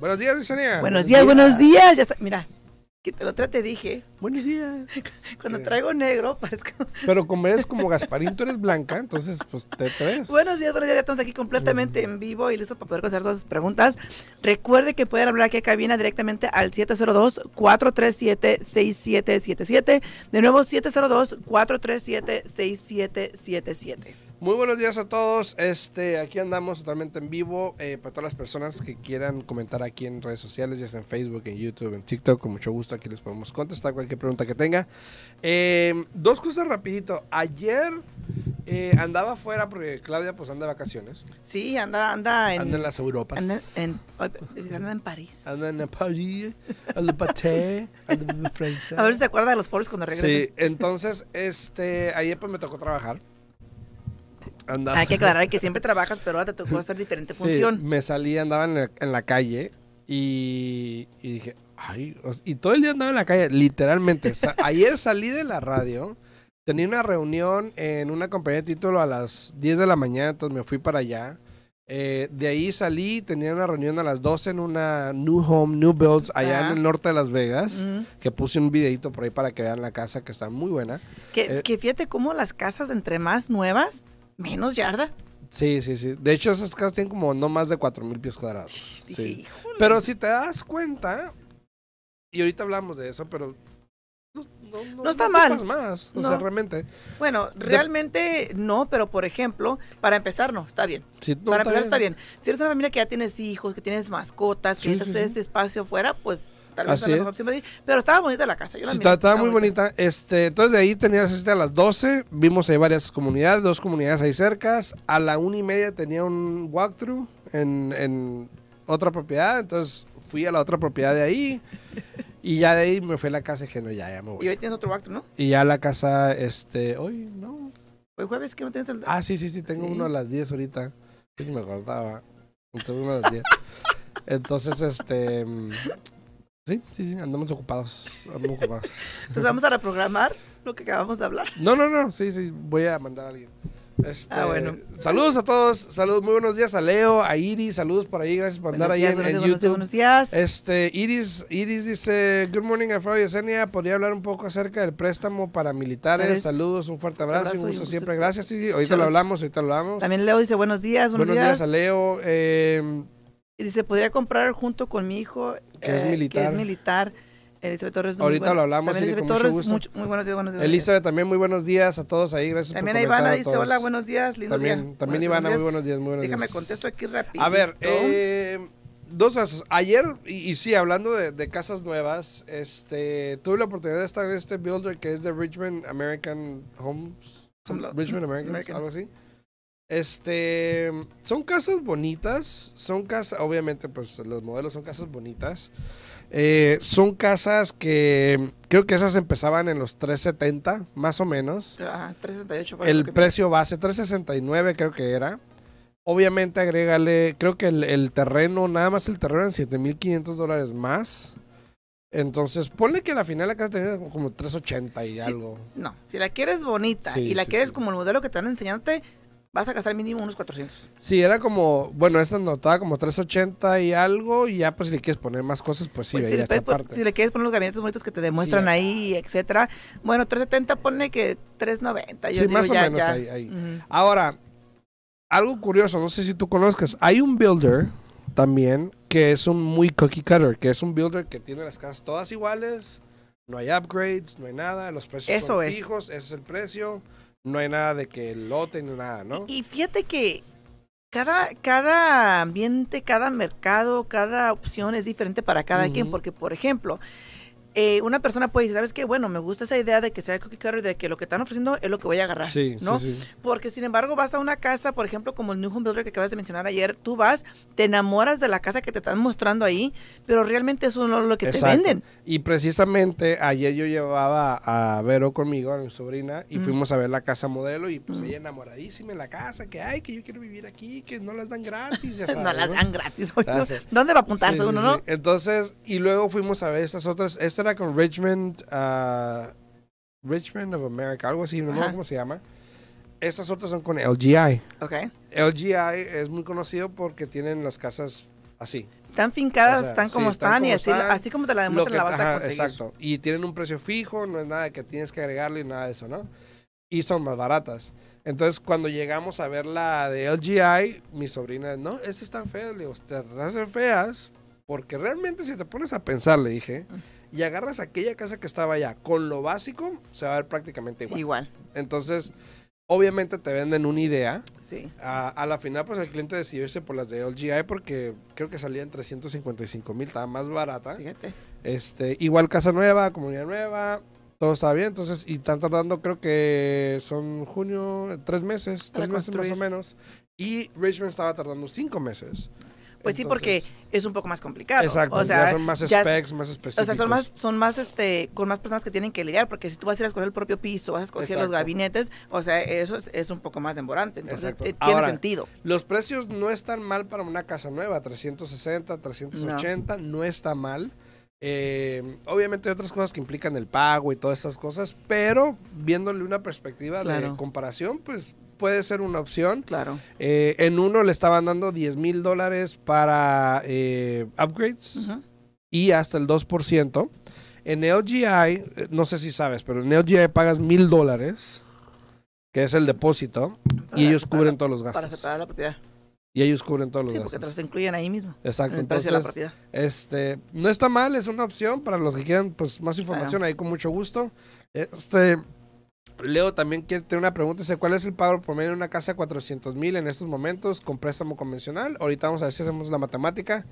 Buenos días, Yesenia. Buenos días, buenos días. Ya está. Mira, que te lo trate, dije. Buenos días. Cuando Sí. traigo negro, parezco. Pero como eres como Gasparín, tú eres blanca, entonces pues te traes. Buenos días, buenos días. Ya estamos aquí completamente en vivo y listos para poder contestar todas sus preguntas. Recuerde que pueden hablar aquí a cabina directamente al 702-437-6777. De nuevo, 702-437-6777. Muy buenos días a todos. Este, aquí andamos totalmente en vivo. eh, para todas las personas que quieran comentar aquí en redes sociales, ya sea en Facebook, en YouTube, en TikTok, con mucho gusto aquí les podemos contestar cualquier pregunta que tenga. Eh, dos cosas rapidito. Ayer eh, andaba afuera porque Claudia pues anda de vacaciones. Sí, anda, anda en. Anda en las Europas. anda en, anda en París. Anda en París, en Le Paté, anda en Francia. A ver si se acuerda de los pobres cuando regresen. Sí, entonces, este, ayer pues me tocó trabajar. Andaba. Hay que aclarar que siempre trabajas, pero ahora te tocó hacer diferente Sí, función. me salí, andaba en la, en la calle y, y dije, ay, y todo el día andaba en la calle, literalmente. Sa- ayer salí de la radio, tenía una reunión en una compañía de título a las 10 de la mañana, entonces me fui para allá. Eh, de ahí salí, tenía una reunión a las 12 en una New Home, New Builds, allá Ajá. en el norte de Las Vegas, que puse un videito por ahí para que vean la casa, que está muy buena. Que, Eh, que fíjate cómo las casas entre más nuevas, menos yarda. Sí, sí, sí. De hecho, esas casas tienen como no más de 4 mil pies cuadrados. Sí. "Híjole". Pero si te das cuenta, y ahorita hablamos de eso, pero no, no, No está ocupas mal. más, o No. sea, realmente. Bueno, realmente no, pero por ejemplo, para empezar no, está bien. No para empezar está bien. Si eres una familia que ya tienes hijos, que tienes mascotas, que Sí, necesitas sí, sí. ese espacio afuera, pues tal vez Así es la mejor opción para ti. Pero estaba bonita la casa. Yo la Sí, miré, estaba muy bonita. Este, entonces de ahí tenía la cita a las 12. Vimos ahí varias comunidades, dos comunidades ahí cercas. A la una y media tenía un walkthrough en, en otra propiedad. Entonces fui a la otra propiedad de ahí. Y ya de ahí me fui a la casa y dije, no, ya, ya me Y voy. hoy tienes otro acto, ¿no? Y ya la casa, este, hoy, no. Hoy jueves que no tienes el... Ah, sí, sí, sí, tengo Sí. uno a las 10 ahorita. Que me acordaba. Tengo uno a las 10. Entonces, este. Sí, sí, sí, andamos ocupados. Andamos ocupados. Entonces vamos a reprogramar lo que acabamos de hablar. No, no, no, sí, sí, voy a mandar a alguien. Este, Ah, bueno. Saludos a todos, saludos, muy buenos días a Leo, a Iris, saludos por ahí, gracias por andar ahí días, en, YouTube. buenos días. Este, Iris, Iris dice, Good morning, Alfredo y Yesenia. ¿Podría hablar un poco acerca del préstamo para militares? Saludos, un fuerte abrazo, abrazo y un y gusto un gusto siempre. Gracias, Iris. Ahorita lo hablamos, ahorita lo hablamos. También Leo dice buenos días, buenos, Buenos días días. a Leo. eh, Y dice, podría comprar junto con mi hijo, eh, Que es militar. Que es militar. Elizabeth Torres. muy Ahorita bueno. lo hablamos, También Eli, con Elizabeth mucho Torres, gusto. mucho- muy buenos días, buenos días. Elizabeth, también muy buenos días a todos ahí. Gracias También por a Ivana a dice, hola, buenos días, lindo También, día. también Buenos Ivana, muy buenos días, muy buenos Déjame días. contesto aquí rápido. A ver, eh, dos cosas. Ayer, y, y sí, hablando de, de casas nuevas, este, tuve la oportunidad de estar en este builder que es de Richmond American Homes. Home- Richmond American, American. algo así. Este, son casas bonitas, son casas, obviamente, pues los modelos son casas bonitas. Eh, son casas que creo que esas empezaban en los 370, más o menos. Ajá, 368 fue El precio base, 369 creo que era. Obviamente agrégale, creo que el, el terreno, nada más el terreno en 7.500 dólares más. Entonces, ponle que a la final la casa tenía como 380 y Sí. algo. No, si la quieres bonita Sí, y la sí, quieres como el modelo que te están enseñándote, vas a gastar mínimo unos 400. Sí, era como, bueno, esta notaba como 380 y algo. Y ya, pues si le quieres poner más cosas, pues sí, Pues, si, le puedes parte. si le quieres poner los gabinetes bonitos que te demuestran Sí. ahí, etcétera. Bueno, 370 pone que 390. Yo Sí, digo, más o ya, menos ya. ahí, ahí. Ujú. Ahora, algo curioso, no sé si tú conozcas, hay un builder también que es un muy cookie cutter, que es un builder que tiene las casas todas iguales, no hay upgrades, no hay nada, los precios Eso son es. fijos, ese es el precio, no hay nada de que el lote ni nada, ¿no? Y fíjate que cada, cada ambiente, cada mercado, cada opción es diferente para cada quien, porque, por ejemplo, eh, una persona puede decir, ¿sabes qué? Bueno, me gusta esa idea de que sea cookie cutter, de que lo que están ofreciendo es lo que voy a agarrar, Sí, ¿no? sí, sí. Porque, sin embargo, vas a una casa, por ejemplo, como el New Home Builder que acabas de mencionar ayer, tú vas, te enamoras de la casa que te están mostrando ahí, pero realmente eso no es lo que Exacto. te venden. Y precisamente ayer yo llevaba a Vero conmigo, a mi sobrina, y Mm. fuimos a ver la casa modelo y pues Mm. ella enamoradísima en la casa, que ay, que yo quiero vivir aquí, que no las dan gratis, ya no las dan gratis. oye, Ah. ¿Dónde va a apuntarse uno, sí. no? Entonces, y luego fuimos a ver estas otras. Esta era con Richmond, ah, Richmond of America, algo así, no Ajá. cómo se llama. Estas otras son con LGI. Ok. LGI es muy conocido porque tienen las casas así. Están fincadas, O sea, están sí, como están están, y así, están. así como te la demuestran que- la vas a ajá, conseguir. Exacto. Y tienen un precio fijo, no es nada que tienes que agregarle y nada de eso, ¿no? Y son más baratas. Entonces, cuando llegamos a ver la de LGI, mi sobrina, no, esas están feas. Le digo, te hacen feas porque realmente si te pones a pensar, le dije, y agarras aquella casa que estaba allá con lo básico, se va a ver prácticamente igual. Igual, Entonces, obviamente te venden una idea. sí. A, a la final, pues el cliente decidió irse por las de LGI porque creo que salía en 355 mil, estaba más barata. Fíjate. Este, igual casa nueva, comunidad nueva, todo estaba bien. Entonces, y están tardando, creo que son junio, tres meses, Para tres meses más o menos. Y Richmond estaba tardando cinco meses. Pues sí, porque es un poco más complicado. Exacto, o sea, ya son más ya- specs, más O específicos. sea, son más, son más, este, con más personas que tienen que lidiar, porque si tú vas a ir a escoger el propio piso, vas a escoger los gabinetes, o sea, eso es, es un poco más demorante. Entonces, tiene sentido. Los precios no están mal para una casa nueva, 360, 380, no, está mal. Eh, obviamente hay otras cosas que implican el pago y todas esas cosas, pero viéndole una perspectiva de comparación, pues puede ser una opción. Claro. Eh, en uno le estaban dando 10 mil dólares para eh, upgrades y hasta el 2%. En LGI, eh, no sé si sabes, pero en LGI pagas mil dólares, que es el depósito, y Para- ellos cubren para- todos los Para gastos. separar la propiedad. Y ellos cubren todos los Sí, porque te gastos. los incluyen ahí mismo. Exacto. En el precio de la Entonces, propiedad. este, no está mal, es una opción para los que quieran pues más información ahí con mucho gusto. Este, Leo también quiere tener una pregunta, dice, ¿cuál es el pago promedio de una casa de 400 mil en estos momentos con préstamo convencional? Ahorita vamos a ver si hacemos la matemática.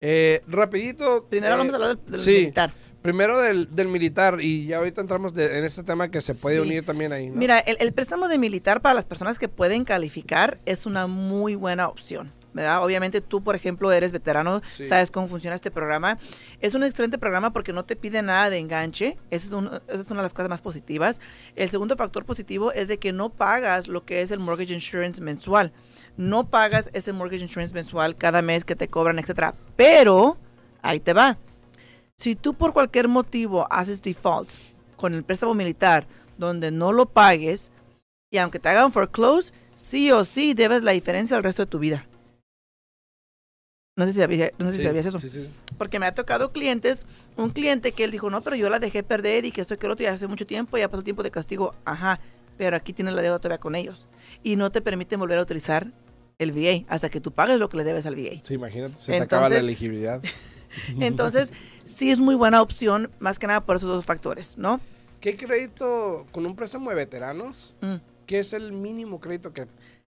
Eh, rapidito. Primero eh, vamos a hablar del, del sí. militar. Primero del, del militar y ya ahorita entramos de- en este tema que se puede Sí. unir también ahí. ¿no? Mira, el, el préstamo de militar para las personas que pueden calificar es una muy buena opción. ¿Verdad? Obviamente tú, por ejemplo, eres veterano, Sí. sabes cómo funciona este programa. Es un excelente programa porque no te pide nada de enganche. Eso es, un- eso es una de las cosas más positivas. El segundo factor positivo es de que no pagas lo que es el mortgage insurance mensual. No pagas ese mortgage insurance mensual cada mes que te cobran, etcétera. Pero, ahí te va. Si tú por cualquier motivo haces default con el préstamo militar donde no lo pagues y aunque te hagan foreclose, sí o sí debes la diferencia al resto de tu vida. No sé si sabías, no sé si Sí, sabías eso. sí, sí. Porque me ha tocado clientes, un cliente que él dijo, no, pero yo la dejé perder y que esto que lo otro ya hace mucho tiempo, ya pasó tiempo de castigo. Ajá, pero aquí tienes la deuda todavía con ellos. Y no te permiten volver a utilizar el VA hasta que tú pagues lo que le debes al VA. Sí, imagínate, se te acaba la elegibilidad. Entonces, sí es muy buena opción, más que nada por esos dos factores, ¿no? ¿Qué crédito con un préstamo de veteranos? Mm. ¿Qué es el mínimo crédito que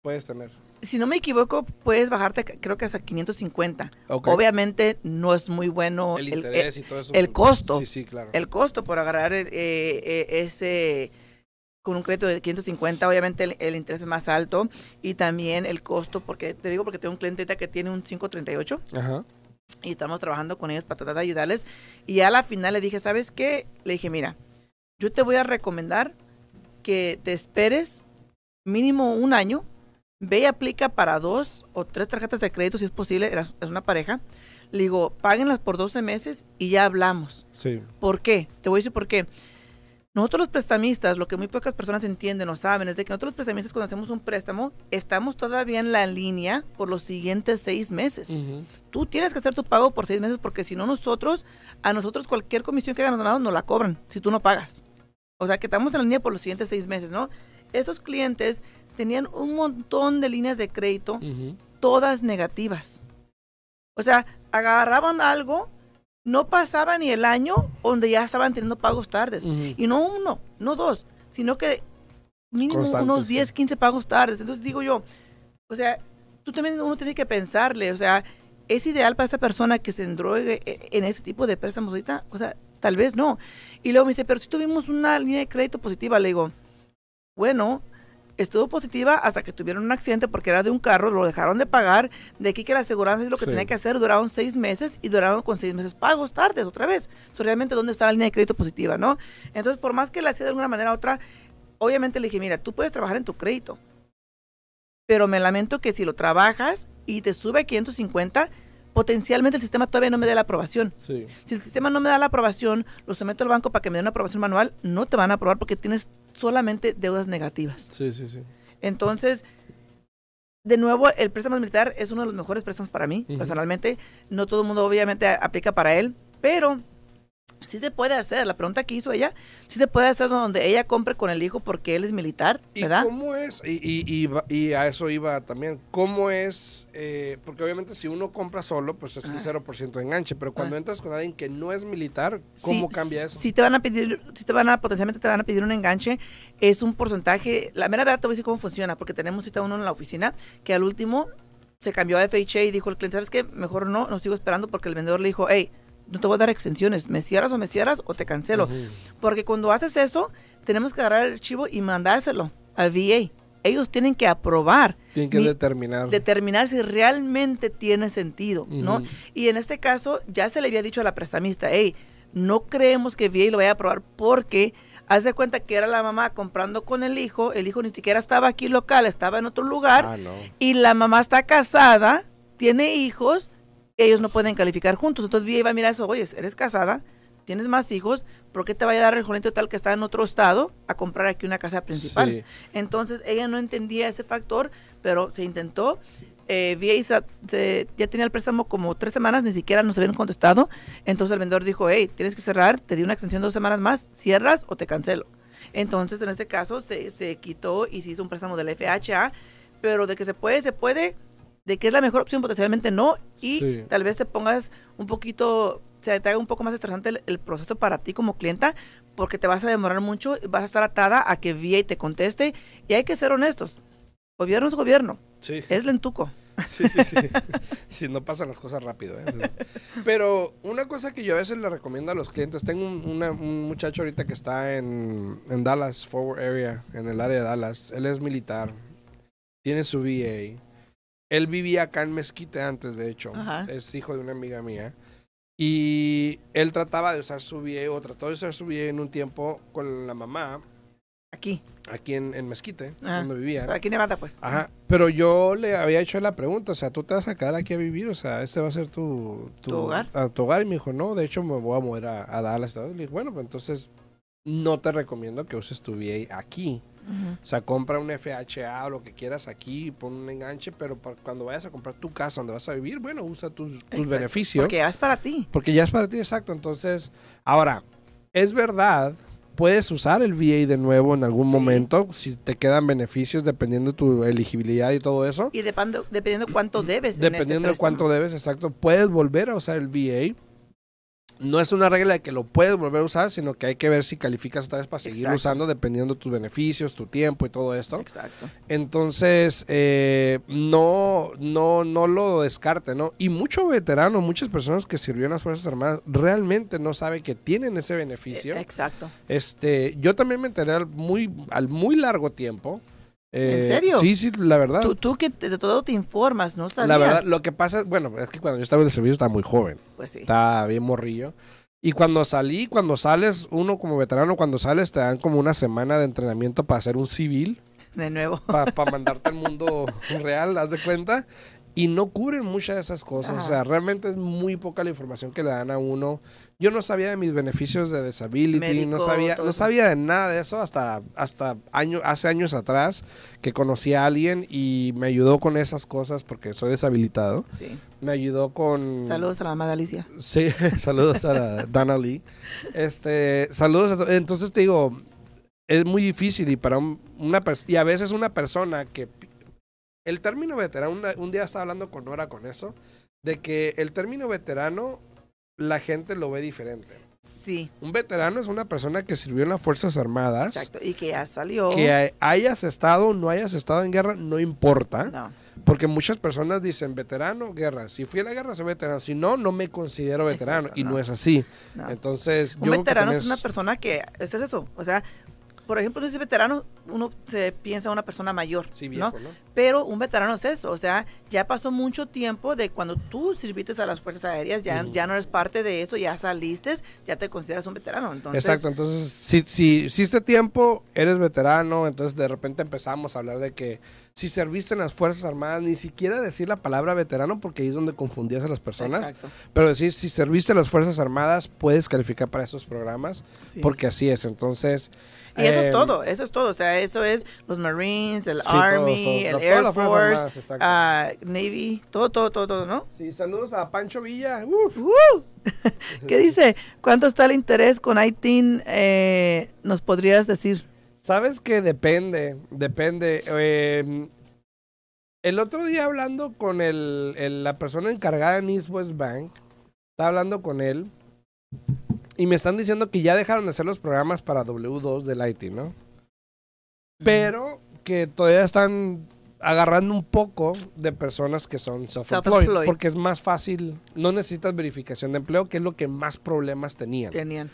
puedes tener? Si no me equivoco, puedes bajarte, creo que hasta 550. Ok. Obviamente no es muy bueno el el, interés y todo eso. el costo. Sí, sí, claro. el costo por agarrar eh, eh, ese con un crédito de 550, obviamente el, el interés es más alto y también el costo, porque te digo porque tengo un cliente que tiene un 538 Ajá. y estamos trabajando con ellos para tratar de ayudarles y a la final le dije, ¿sabes qué? Le dije, mira, yo te voy a recomendar que te esperes mínimo un año, ve y aplica para dos o tres tarjetas de crédito si es posible, es una pareja. Le digo, páguenlas por 12 meses y ya hablamos. Sí. ¿Por qué? Te voy a decir por qué. Nosotros los prestamistas, lo que muy pocas personas entienden o saben, es de que nosotros los prestamistas cuando hacemos un préstamo, estamos todavía en la línea por los siguientes seis meses. Tú tienes que hacer tu pago por seis meses porque si no nosotros, a nosotros cualquier comisión que hagan ganado nos la cobran si tú no pagas. O sea que estamos en la línea por los siguientes seis meses, ¿no? Esos clientes tenían un montón de líneas de crédito Ujú. todas negativas. O sea, agarraban algo, no pasaba ni el año donde ya estaban teniendo pagos tardes. Ujú. Y no uno, no dos, sino que mínimo Constantes, unos sí. 10, 15 pagos tardes. Entonces digo yo, o sea, tú también uno tiene que pensarle, o sea, ¿es ideal para esta persona que se endrogue e- en ese tipo de préstamos ahorita? O sea, tal vez no. Y luego me dice, pero si tuvimos una línea de crédito positiva, le digo, bueno, estuvo positiva hasta que tuvieron un accidente porque era de un carro, lo dejaron de pagar, de aquí que la aseguranza es lo que Sí. tenía que hacer, duraron seis meses y duraron con seis meses pagos tardes otra vez. So, realmente, ¿dónde está la línea de crédito positiva, no? Entonces, por más que la hacía de alguna manera u otra, obviamente le dije, mira, tú puedes trabajar en tu crédito, pero me lamento que si lo trabajas y te sube a 550, potencialmente el sistema todavía no me dé la aprobación. Sí. Si el sistema no me da la aprobación, lo someto al banco para que me dé una aprobación manual, no te van a aprobar porque tienes solamente deudas negativas. Sí, sí, sí. Entonces, de nuevo, el préstamo militar es uno de los mejores préstamos para mí, personalmente. No todo el mundo obviamente aplica para él, pero sí se puede hacer. La pregunta que hizo ella, sí se puede hacer donde ella compre con el hijo porque él es militar, ¿Y ¿verdad? cómo es? Y, y, y y a eso iba también. ¿Cómo es? eh, porque obviamente si uno compra solo, pues es el Ah. 0% de enganche. Pero cuando Ah. entras con alguien que no es militar, ¿cómo Sí, cambia eso? Si te van a pedir, si te van a, potencialmente te van a pedir un enganche, es un porcentaje. La mera verdad te voy a decir cómo funciona, porque tenemos ahorita uno en la oficina que al último se cambió a FHA y dijo el cliente, ¿sabes qué? Mejor no, no sigo esperando porque el vendedor le dijo, hey, no te voy a dar extensiones, me cierras o me cierras o te cancelo. Porque cuando haces eso, tenemos que agarrar el archivo y mandárselo a VA. Ellos tienen que aprobar, Tienen que Mi- determinar. determinar si realmente tiene sentido, ¿no? Y en este caso ya se le había dicho a la prestamista, hey, no creemos que VA lo vaya a aprobar porque haz de cuenta que era la mamá comprando con el hijo, el hijo ni siquiera estaba aquí local, estaba en otro lugar Ah, no. y la mamá está casada, tiene hijos, ellos no pueden calificar juntos. Entonces VA va a mirar eso, oye, eres casada, tienes más hijos, ¿por qué te vaya a dar el jovencito tal que está en otro estado a comprar aquí una casa principal? Sí. Entonces ella no entendía ese factor, pero se intentó. Eh, VA se- ya tenía el préstamo como tres semanas, ni siquiera nos habían contestado. Entonces el vendedor dijo, hey, tienes que cerrar, te di una extensión de dos semanas más, cierras o te cancelo. Entonces en este caso se, se quitó y se hizo un préstamo del FHA, pero de que se puede, se puede, de que es la mejor opción potencialmente no, y Sí. tal vez te pongas un poquito, se te haga un poco más estresante el, el proceso para ti como clienta, porque te vas a demorar mucho, vas a estar atada a que VA te conteste, y hay que ser honestos. Gobierno es gobierno, Sí. es lentuco. Sí, sí, sí. Sí, no pasan las cosas rápido. ¿eh? Pero una cosa que yo a veces le recomiendo a los clientes, tengo un, una- un muchacho ahorita que está en, en Dallas, Forward Area, en el área de Dallas. Él es militar, tiene su VA. Él vivía acá en Mezquite antes, de hecho. Ajá. Es hijo de una amiga mía. Y él trataba de usar su VA o trató de usar su VA en un tiempo con la mamá Aquí, aquí en, en Mezquite, Ajá. donde vivía. aquí en Nevada, pues. Ajá, pero yo le había hecho la pregunta, o sea, tú te vas a quedar aquí a vivir, o sea, este va a ser tu, ¿Tu hogar? a tu hogar. Y me dijo, no, de hecho me voy a mover a, a Dallas. Le dije, bueno, pues entonces no te recomiendo que uses tu VA aquí. O sea, compra un FHA o lo que quieras aquí, pon un enganche, pero para cuando vayas a comprar tu casa donde vas a vivir, bueno, usa tus, tus beneficios. Porque ya es para ti. Porque ya es para ti, exacto. Entonces, ahora, es verdad, puedes usar el VA de nuevo en algún Sí. momento si te quedan beneficios dependiendo de tu elegibilidad y todo eso. Y depende, dependiendo cuánto debes. en este Dependiendo de cuánto debes, exacto, puedes volver a usar el VA. No es una regla de que lo puedes volver a usar, sino que hay que ver si calificas otra vez para seguir Exacto. usando dependiendo de tus beneficios, tu tiempo y todo esto. Exacto. Entonces, eh, no, no, no lo descarte, ¿no? Y mucho veterano, muchas personas que sirvieron en las Fuerzas Armadas realmente no saben que tienen ese beneficio. Eh, Exacto. Este, yo también me enteré al muy, al muy largo tiempo. ¿En Eh, serio? Sí, sí, la verdad. Tú, tú que te- de todo te informas, ¿no sabías? La verdad, lo que pasa es, bueno, es que cuando yo estaba en el servicio estaba muy joven, Pues sí. estaba bien morrillo. Y cuando salí, cuando sales, uno como veterano, cuando sales te dan como una semana de entrenamiento para ser un civil. De nuevo. para mandarte al mundo real, haz de cuenta. Y no cubren muchas de esas cosas. O Ajá. sea, realmente es muy poca la información que le dan a uno. Yo no sabía de mis beneficios de disability, no Médico, sabía, todo no sabía de nada de eso hasta, hasta año, hace años atrás que conocí a alguien y me ayudó con esas cosas porque soy deshabilitado. Sí. Me ayudó con... Saludos a la mamá de Alicia. Sí, saludos a la Dana Lee. Este, saludos a to- Entonces te digo, es muy difícil y para un- una pers- y a veces una persona que el término veterano, una- un día estaba hablando con Nora con eso, de que el término veterano la gente lo ve diferente. Sí. Un veterano es una persona que sirvió en las Fuerzas Armadas, Exacto. Y que ya salió. que hay- hayas estado o no hayas estado en guerra, no importa. No. Porque muchas personas dicen veterano, guerra. Si fui a la guerra, soy veterano. Si no, no me considero veterano. Exacto, y no. no. es así. no. Entonces, Un yo veterano es una persona que es eso. O sea, por ejemplo, si es veterano, uno se piensa una persona mayor, Sí, ¿no? viejo, ¿no? Pero un veterano es eso, o sea, ya pasó mucho tiempo de cuando tú sirviste a las fuerzas aéreas, ya, ya no eres parte de eso, ya saliste, ya te consideras un veterano. Entonces, Exacto, entonces si, si hiciste tiempo, eres veterano, entonces de repente empezamos a hablar de que si serviste en las Fuerzas Armadas, ni siquiera decir la palabra veterano porque ahí es donde confundías a las personas. Exacto. Pero decir, si serviste en las Fuerzas Armadas, puedes calificar para esos programas, Sí. porque así es. Entonces... Y eso eh, es todo, eso es todo. O sea, eso es los Marines, el Sí, Army, el Air Force, Armadas, ah, Navy, todo, todo, todo, todo, ¿no? Sí, saludos a Pancho Villa. Uh. ¡Uh! ¿Qué dice? ¿Cuánto está el interés con ITIN? Eh, ¿Nos podrías decir? Sabes que depende, depende. eh, el otro día hablando con el, el- la persona encargada en East West Bank, estaba hablando con él y me están diciendo que ya dejaron de hacer los programas para W2 del IT, ¿no? Pero que todavía están agarrando un poco de personas que son self-employed, Self-employed. porque es más fácil, no necesitas verificación de empleo, que es lo que más problemas tenían. Tenían.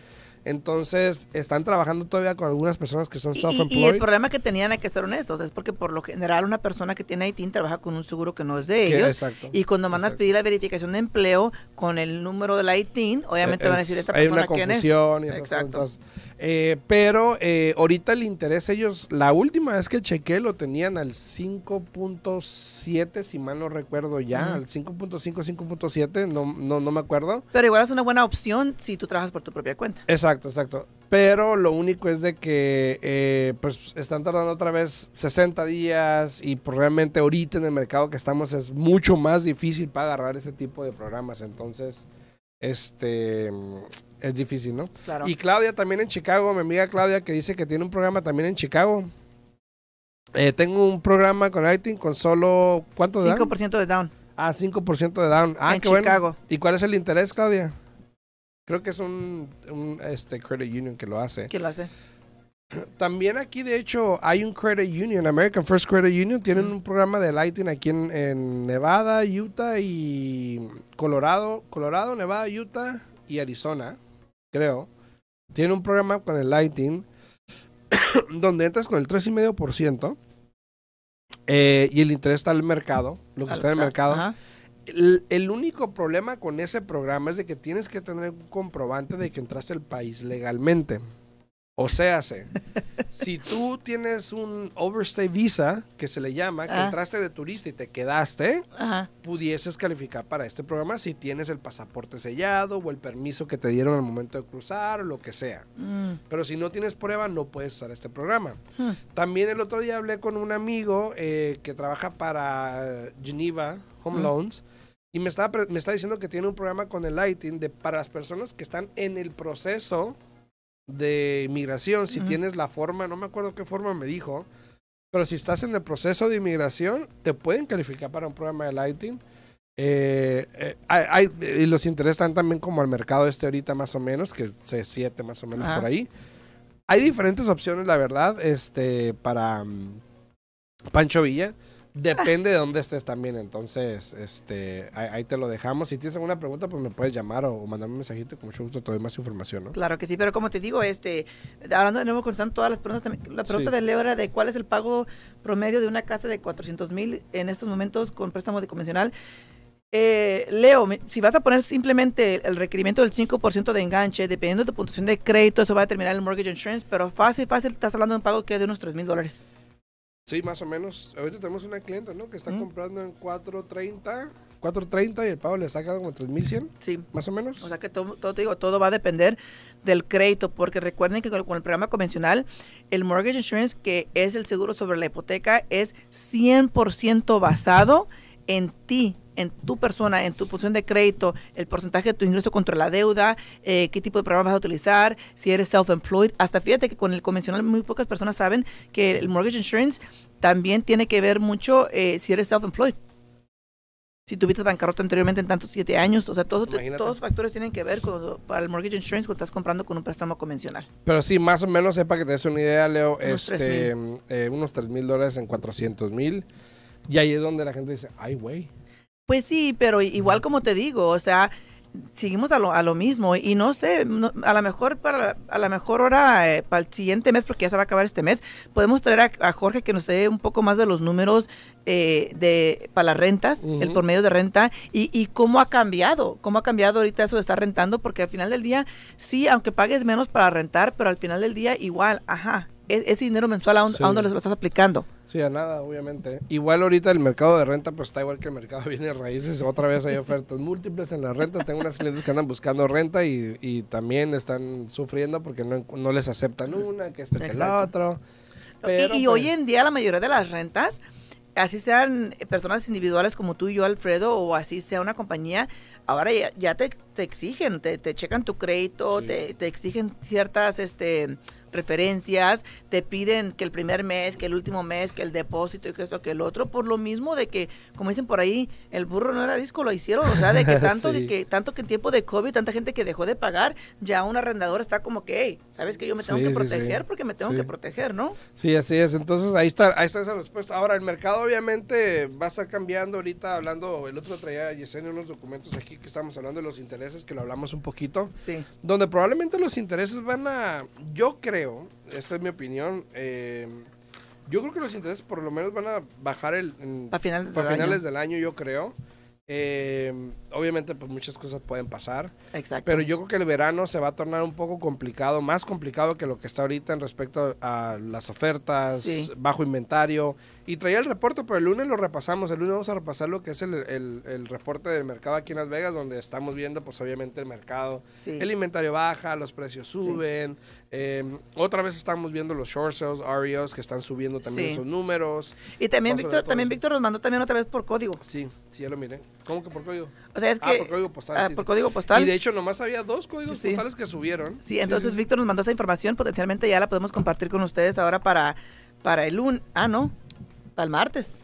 Entonces, están trabajando todavía con algunas personas que son y- self-employed. y el problema que tenían, hay que ser honestos, es porque por lo general una persona que tiene ITIN trabaja con un seguro que no es de ellos. exacto. Y cuando mandas a pedir la verificación de empleo con el número de la ITIN, obviamente van a decir Es- esta persona una quién es. confusión y esas Exacto. cosas. Eh, pero eh, ahorita el interés ellos, la última vez que chequé lo tenían al 5.7, si mal no recuerdo ya, Ujú. al 5.5, 5.7, no, no, no me acuerdo. Pero igual es una buena opción si tú trabajas por tu propia cuenta. Exacto, exacto. Pero lo único es de que eh, pues están tardando otra vez 60 días y pues, realmente ahorita en el mercado que estamos es mucho más difícil para agarrar ese tipo de programas. Entonces, este es difícil, ¿no? Claro. Y Claudia también en Chicago, mi amiga Claudia que dice que tiene un programa también en Chicago. Eh, tengo un programa con ITIN con solo ¿cuánto de down? 5% de down Ah, 5% de down. Ah, en qué bueno. Chicago. ¿Y cuál es el interés, Claudia? Creo que es un, un, este credit union que lo hace. ¿Quién lo hace? También aquí, de hecho, hay un credit union, American First Credit Union. Tienen un programa de lighting aquí en, en Nevada, Utah y Colorado. Colorado, Nevada, Utah y Arizona, creo. Tienen un programa con el lighting donde entras con el 3,5% eh, y el interés está en el mercado, lo que está en el mercado. Ajá. El, el único problema con ese programa es de que tienes que tener un comprobante de que entraste al país legalmente. O sea, se, si tú tienes un overstay visa, que se le llama, que Ah. entraste de turista y te quedaste, Ajá. pudieses calificar para este programa si tienes el pasaporte sellado o el permiso que te dieron al momento de cruzar o lo que sea. Mm. Pero si no tienes prueba, no puedes usar este programa. Hmm. También el otro día hablé con un amigo eh, que trabaja para Geneva Home Mm. Loans y me estaba, pre- me está diciendo que tiene un programa con el Lighting de, para las personas que están en el proceso de inmigración. Si tienes la forma, no me acuerdo qué forma me dijo, pero si estás en el proceso de inmigración, te pueden calificar para un programa de Lighting. Eh, eh, hay, hay- y los intereses están también como al mercado este ahorita más o menos, que se siete más o menos Ajá. por ahí. Hay diferentes opciones, la verdad, este, para mm, Pancho Villa. Depende de dónde estés también, entonces, este, ahí, ahí te lo dejamos. Si tienes alguna pregunta, pues me puedes llamar o, o mandarme un mensajito y con mucho gusto te doy más información, ¿no? Claro que sí, pero como te digo, este, hablando de nuevo, contestando todas las preguntas, también, la pregunta Sí. de Leo era de cuál es el pago promedio de una casa de 400 mil en estos momentos con préstamo de convencional. Eh, Leo, si vas a poner simplemente el requerimiento del 5% de enganche, dependiendo de tu puntuación de crédito, eso va a determinar el mortgage insurance, pero fácil, fácil, estás hablando de un pago que es de unos 3 mil dólares. Sí, más o menos. Ahorita tenemos una cliente, ¿no? Que está Mm. comprando en 4.30, 4.30 y el pago le está quedando como 3.100, Sí. más o menos. O sea que todo, todo, te digo, todo va a depender del crédito, porque recuerden que con, con el programa convencional, el mortgage insurance, que es el seguro sobre la hipoteca, es 100% basado en ti, en tu persona, en tu posición de crédito, el porcentaje de tu ingreso contra la deuda, eh, qué tipo de programa vas a utilizar, si eres self-employed. Hasta fíjate que con el convencional muy pocas personas saben que el mortgage insurance también tiene que ver mucho eh, si eres self-employed. Si tuviste bancarrota anteriormente en tantos siete años, o sea, todos, Imagínate. todos los factores tienen que ver con, para el mortgage insurance cuando estás comprando con un préstamo convencional. Pero sí, más o menos, sepa que te des una idea, Leo, Unos este, eh, unos 3 mil dólares en 400 mil. Y ahí es donde la gente dice, ay, güey. Pues sí, pero igual como te digo, o sea, seguimos a lo, a lo mismo y no sé, no- a lo mejor para a la mejor hora eh, para el siguiente mes, porque ya se va a acabar este mes, podemos traer a, a Jorge que nos dé un poco más de los números eh, de para las rentas, el Ujú. promedio de renta y, y cómo ha cambiado, cómo ha cambiado ahorita eso de estar rentando, porque al final del día, sí, aunque pagues menos para rentar, pero al final del día igual, ajá, e- ese dinero mensual a, un- Sí. a dónde lo estás aplicando. Sí, a nada, obviamente. Igual ahorita el mercado de renta, pues está igual que el mercado de bienes raíces. Otra vez hay ofertas múltiples en la renta. Tengo unas clientes que andan buscando renta y, y también están sufriendo porque no, no les aceptan una, que esto, que el Exacto. otro. Y- Pero, y, pues, hoy en día la mayoría de las rentas, así sean personas individuales como tú y yo, Alfredo, o así sea una compañía, ahora ya, ya te, te exigen, te, te checan tu crédito, Sí. te, te exigen ciertas este, referencias, te piden que el primer mes, que el último mes, que el depósito y que esto, que el otro, por lo mismo de que, como dicen por ahí, el burro no era disco, lo hicieron, o sea, de que tanto, Sí. de que, tanto que en tiempo de COVID, tanta gente que dejó de pagar, ya un arrendador está como que, hey, ¿sabes que yo me tengo Sí, que sí. proteger? Porque me tengo Sí. que proteger, ¿no? Sí, así es. Entonces ahí está, ahí está esa respuesta. Ahora, el mercado obviamente va a estar cambiando ahorita, hablando, el otro traía a Yesenia unos documentos aquí que estamos hablando de los intereses, que lo hablamos un poquito. Sí. donde probablemente los intereses van a, yo creo, esta es mi opinión, eh, yo creo que los intereses por lo menos van a bajar el, en- A finales, del finales año. del año, yo creo. Eh, obviamente, pues muchas cosas pueden pasar, Exacto. pero yo creo que el verano se va a tornar un poco complicado, más complicado que lo que está ahorita en respecto a las ofertas, Sí. bajo inventario. Y traía el reporte, pero el lunes lo repasamos. El lunes vamos a repasar lo que es el, el- el reporte del mercado aquí en Las Vegas, donde estamos viendo, pues obviamente el mercado sí. el inventario baja, los precios suben. Eh, otra vez estamos viendo los short sales, REOs, que están subiendo también Sí. esos números. Y también Víctor, también. Víctor nos mandó también otra vez por código. Sí, sí, ya lo miré. ¿Cómo que por código? O sea, es Ah, que por código postal. ah, sí, por sí. código postal. Y de hecho, nomás había dos códigos postales que subieron. Sí, entonces. Víctor nos mandó esa información, potencialmente ya la podemos compartir con ustedes ahora para para el lunes, ah, no, para el martes.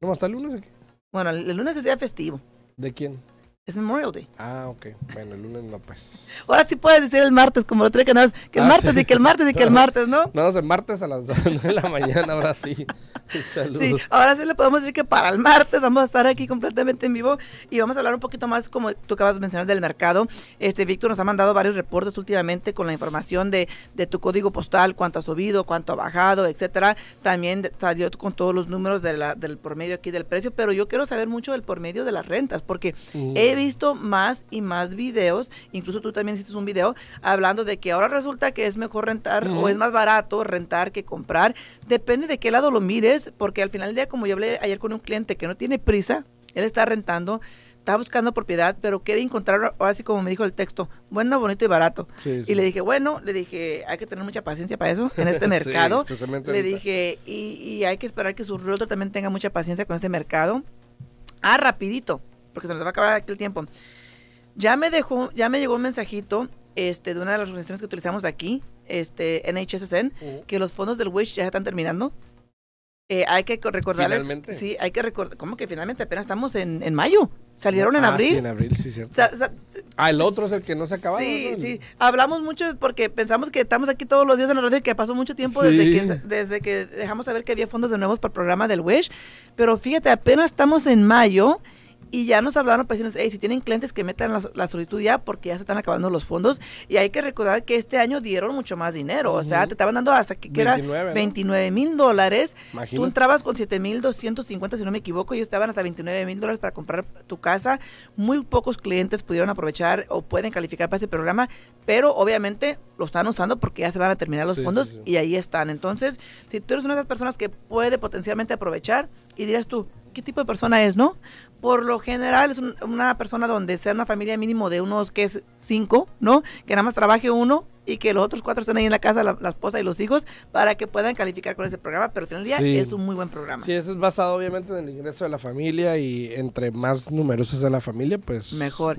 ¿No hasta el lunes aquí? Bueno, el, el lunes es día festivo, ¿De quién? Es Memorial Day. Ah, ok. Bueno, el lunes no, pues. Ahora sí puedes decir el martes, como lo trae que nada que el Ah, martes sí. y que el martes y que el martes, ¿no? No, es el martes a las 9 de la mañana, ahora sí. Saludos. Sí, ahora sí le podemos decir que para el martes vamos a estar aquí completamente en vivo y vamos a hablar un poquito más, como tú acabas de mencionar, del mercado. Este Víctor nos ha mandado varios reportes últimamente con la información de, de tu código postal, cuánto ha subido, cuánto ha bajado, etcétera. También salió con todos los números de la- del promedio aquí del precio, pero yo quiero saber mucho del promedio de las rentas, porque Mm. he visto más y más videos, incluso tú también hiciste un video hablando de que ahora resulta que es mejor rentar o Ujú. es más barato rentar que comprar. Depende de qué lado lo mires, porque al final del día, como yo hablé ayer con un cliente que no tiene prisa, él está rentando, está buscando propiedad, pero quiere encontrar, ahora sí como me dijo el texto, bueno, bonito y barato. Sí, sí. Y le dije, bueno, le dije, hay que tener mucha paciencia para eso en este Sí, mercado. especialmente le ahorita. dije, y, y hay que esperar que su realtor también tenga mucha paciencia con este mercado. Ah, rapidito, porque se nos va a acabar aquí el tiempo. Ya me dejó, ya me llegó un mensajito este, de una de las organizaciones que utilizamos aquí, este, NHSN, Ujú. que los fondos del WISH ya están terminando. Eh, hay que co- recordarles. Finalmente. Sí, hay que recordar. ¿Cómo que finalmente apenas estamos en, en mayo? Salieron en Ah, abril. Sí, en abril, sí, cierto. Sea, ah, el otro es el que no se acababa. Sí, ¿no? sí. Hablamos mucho porque pensamos que estamos aquí todos los días en la radio y que pasó mucho tiempo desde, Sí. que, desde que dejamos saber que había fondos de nuevos para el programa del WISH. Pero fíjate, apenas estamos en mayo y ya nos hablaron para decirnos, hey, si tienen clientes que metan la, la solicitud ya porque ya se están acabando los fondos. Y hay que recordar que este año dieron mucho más dinero. O sea, te estaban dando hasta que, que era 29, ¿no? 29 mil dólares. Tú Imagínate. entrabas con 7.250, si no me equivoco, y ellos estaban hasta 29 mil dólares para comprar tu casa. Muy pocos clientes pudieron aprovechar o pueden calificar para ese programa, pero obviamente lo están usando porque ya se van a terminar los Sí, sí, fondos sí. y ahí están. Entonces, si tú eres una de esas personas que puede potencialmente aprovechar y dirás tú, ¿qué tipo de persona es, no? Por lo general es un- una persona donde sea una familia mínimo de unos, que es cinco, ¿no? Que nada más trabaje uno y que los otros cuatro estén ahí en la casa, la, la esposa y los hijos, para que puedan calificar con ese programa. Pero al final del día Sí. es un muy buen programa. Sí, eso es basado obviamente en el ingreso de la familia y entre más numerosos de la familia, pues Mejor.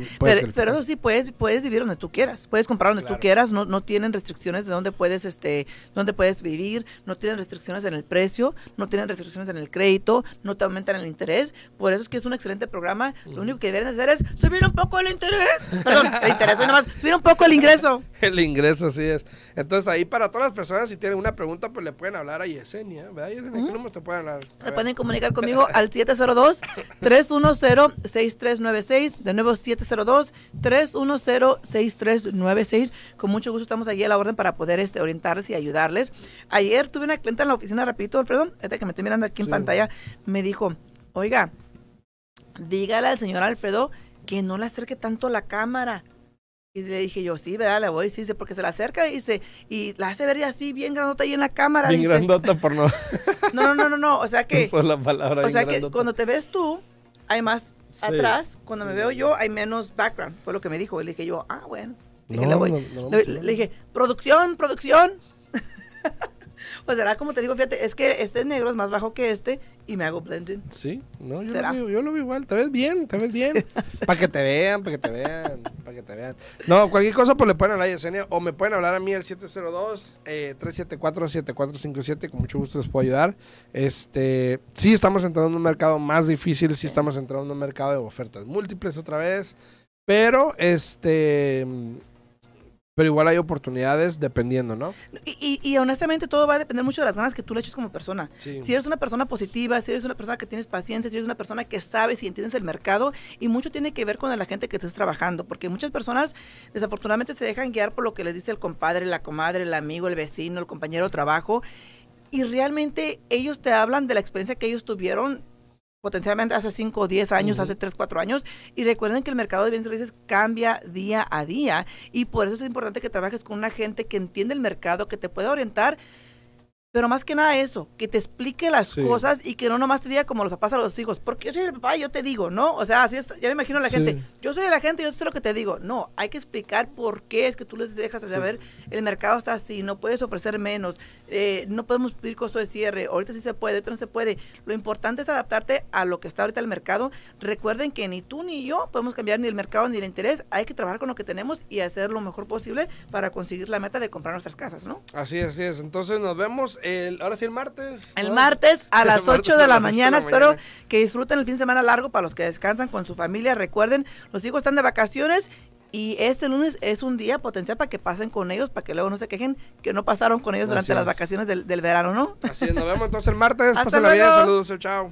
pero eso sí, puedes, puedes vivir donde tú quieras. Puedes comprar donde Claro. tú quieras. No, no tienen restricciones de dónde puedes, este, dónde puedes vivir. No tienen restricciones en el precio. No tienen restricciones en el crédito. No te aumentan el interés. Por eso es que es un excelente programa. Lo único que deben hacer es subir un poco el interés. Perdón, el interés. Hoy nomás, subir un poco el ingreso. El ingreso, sí es. Entonces, ahí para todas las personas, si tienen una pregunta, pues le pueden hablar a Yesenia, ¿verdad? Yesenia, ¿qué número te pueden hablar? A Se ver. pueden comunicar conmigo al 702-310-6396. De nuevo, 702-310-6396. Con mucho gusto estamos allí a la orden para poder este, orientarles y ayudarles. Ayer tuve una clienta en la oficina, rapidito, Alfredo, que me estoy mirando aquí en Sí. pantalla, me dijo, oiga, dígale al señor Alfredo que no le acerque tanto la cámara. Y le dije yo, sí, ¿verdad? Le voy a decir, porque se la acerca y dice, y la hace ver así, bien grandota ahí en la cámara. Bien dice. grandota por no. No, no, no, no, no, o sea que, Usó la palabra o sea que grandota. cuando te ves tú, hay más Sí, atrás. Cuando me sí. veo yo, hay menos background. Fue lo que me dijo. Y le dije yo, ah, bueno. Le dije, No, le, voy- no, le- le dije, producción, producción. pues será como te digo, fíjate, es que este negro es más bajo que este y me hago blending. Sí, no, yo ¿Será? lo, vi, yo lo vi igual. Te ves bien, te ves bien. Para que te vean, para que te vean, para que te vean. No, cualquier cosa, pues le pueden hablar a Yesenia o me pueden hablar a mí al 702-374-7457. Con mucho gusto les puedo ayudar. Este, sí, estamos entrando en un mercado más difícil, sí estamos entrando en un mercado de ofertas múltiples otra vez. Pero, este, pero igual hay oportunidades dependiendo, ¿no? Y, y- y honestamente todo va a depender mucho de las ganas que tú le eches como persona. Sí. Si eres una persona positiva, si eres una persona que tienes paciencia, si eres una persona que sabes y entiendes el mercado, y mucho tiene que ver con la gente que estés trabajando, porque muchas personas desafortunadamente se dejan guiar por lo que les dice el compadre, la comadre, el amigo, el vecino, el compañero de trabajo, y realmente ellos te hablan de la experiencia que ellos tuvieron potencialmente hace 5 o 10 años, hace 3, 4 años, y recuerden que el mercado de bienes y servicios cambia día a día, y por eso es importante que trabajes con una gente que entiende el mercado, que te pueda orientar, pero más que nada eso, que te explique las Sí. cosas y que no nomás te diga como los papás a los hijos, porque yo soy el papá y yo te digo, ¿no? O sea, así es, ya me imagino a la Sí. gente, yo soy la gente, yo sé lo que te digo. No, hay que explicar por qué es que tú les dejas de Sí. saber, el mercado está así, no puedes ofrecer menos, eh, no podemos pedir costo de cierre, ahorita sí se puede, ahorita no se puede. Lo importante es adaptarte a lo que está ahorita el mercado. Recuerden que ni tú ni yo podemos cambiar ni el mercado ni el interés, hay que trabajar con lo que tenemos y hacer lo mejor posible para conseguir la meta de comprar nuestras casas, ¿no? Así es, así es. Entonces nos vemos el, ahora sí el martes. El ¿no? martes a las martes 8 de a la las mañana. de la Espero que disfruten el fin de semana largo para los que descansan con su familia. Recuerden, los hijos están de vacaciones y este lunes es un día potencial para que pasen con ellos, para que luego no se quejen que no pasaron con ellos durante las es. vacaciones del, del verano, ¿no? Así es, nos vemos entonces el martes. Hasta bien, luego. saludos, chao.